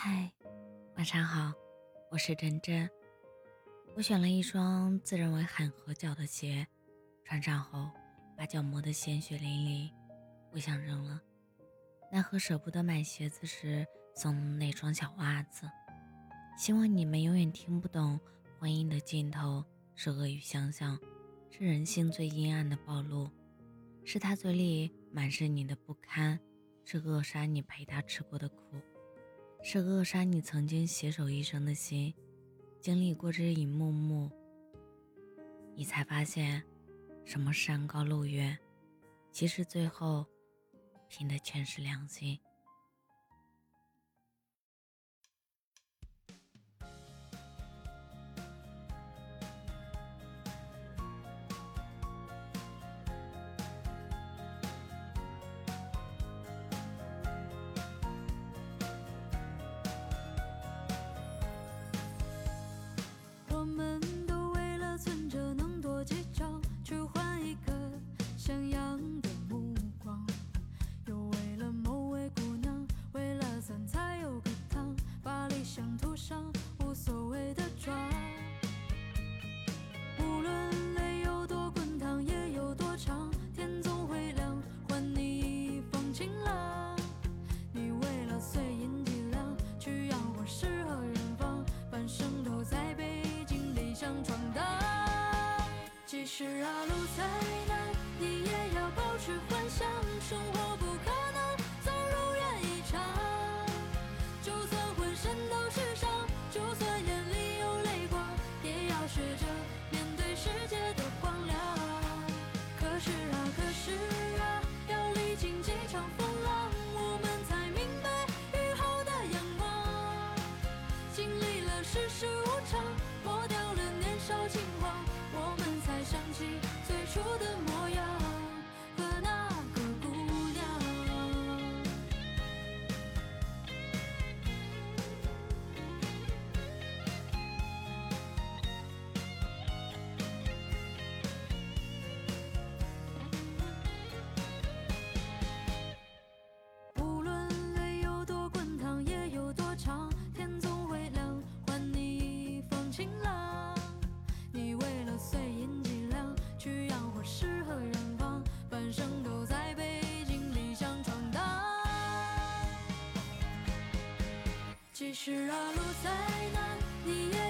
嗨，晚上好，我是真真。我选了一双自认为很合脚的鞋，穿上后把脚磨得鲜血淋漓，不想扔了。奈何舍不得买鞋子时送那双小袜子。希望你们永远听不懂，婚姻的尽头是恶语相向，是人性最阴暗的暴露，是他嘴里满是你的不堪，是扼杀你陪他吃过的苦。是扼杀你曾经携手一生的心，经历过这一幕幕，你才发现，什么山高路远，其实最后，拼的全是良心。我们是啊，路再难，你也要保持幻想。生活不可能总如愿以偿，就算浑身都是伤，就算眼里有泪光，也要学着面对世界的荒凉。可是啊，可是啊，要历经几场风浪，我们才明白雨后的阳光。经历了世事无常，晴朗你为了碎银几两去养活诗和远方半生都在背井离乡闯荡。其实啊路再难你也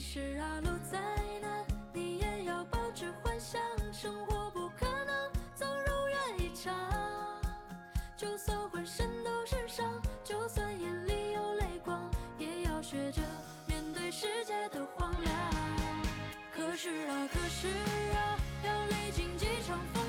实啊，路再难，你也要保持幻想。生活不可能总如愿以偿，就算浑身都是伤，就算眼里有泪光，也要学着面对世界的荒凉。可是啊，可是啊，要历经几场风。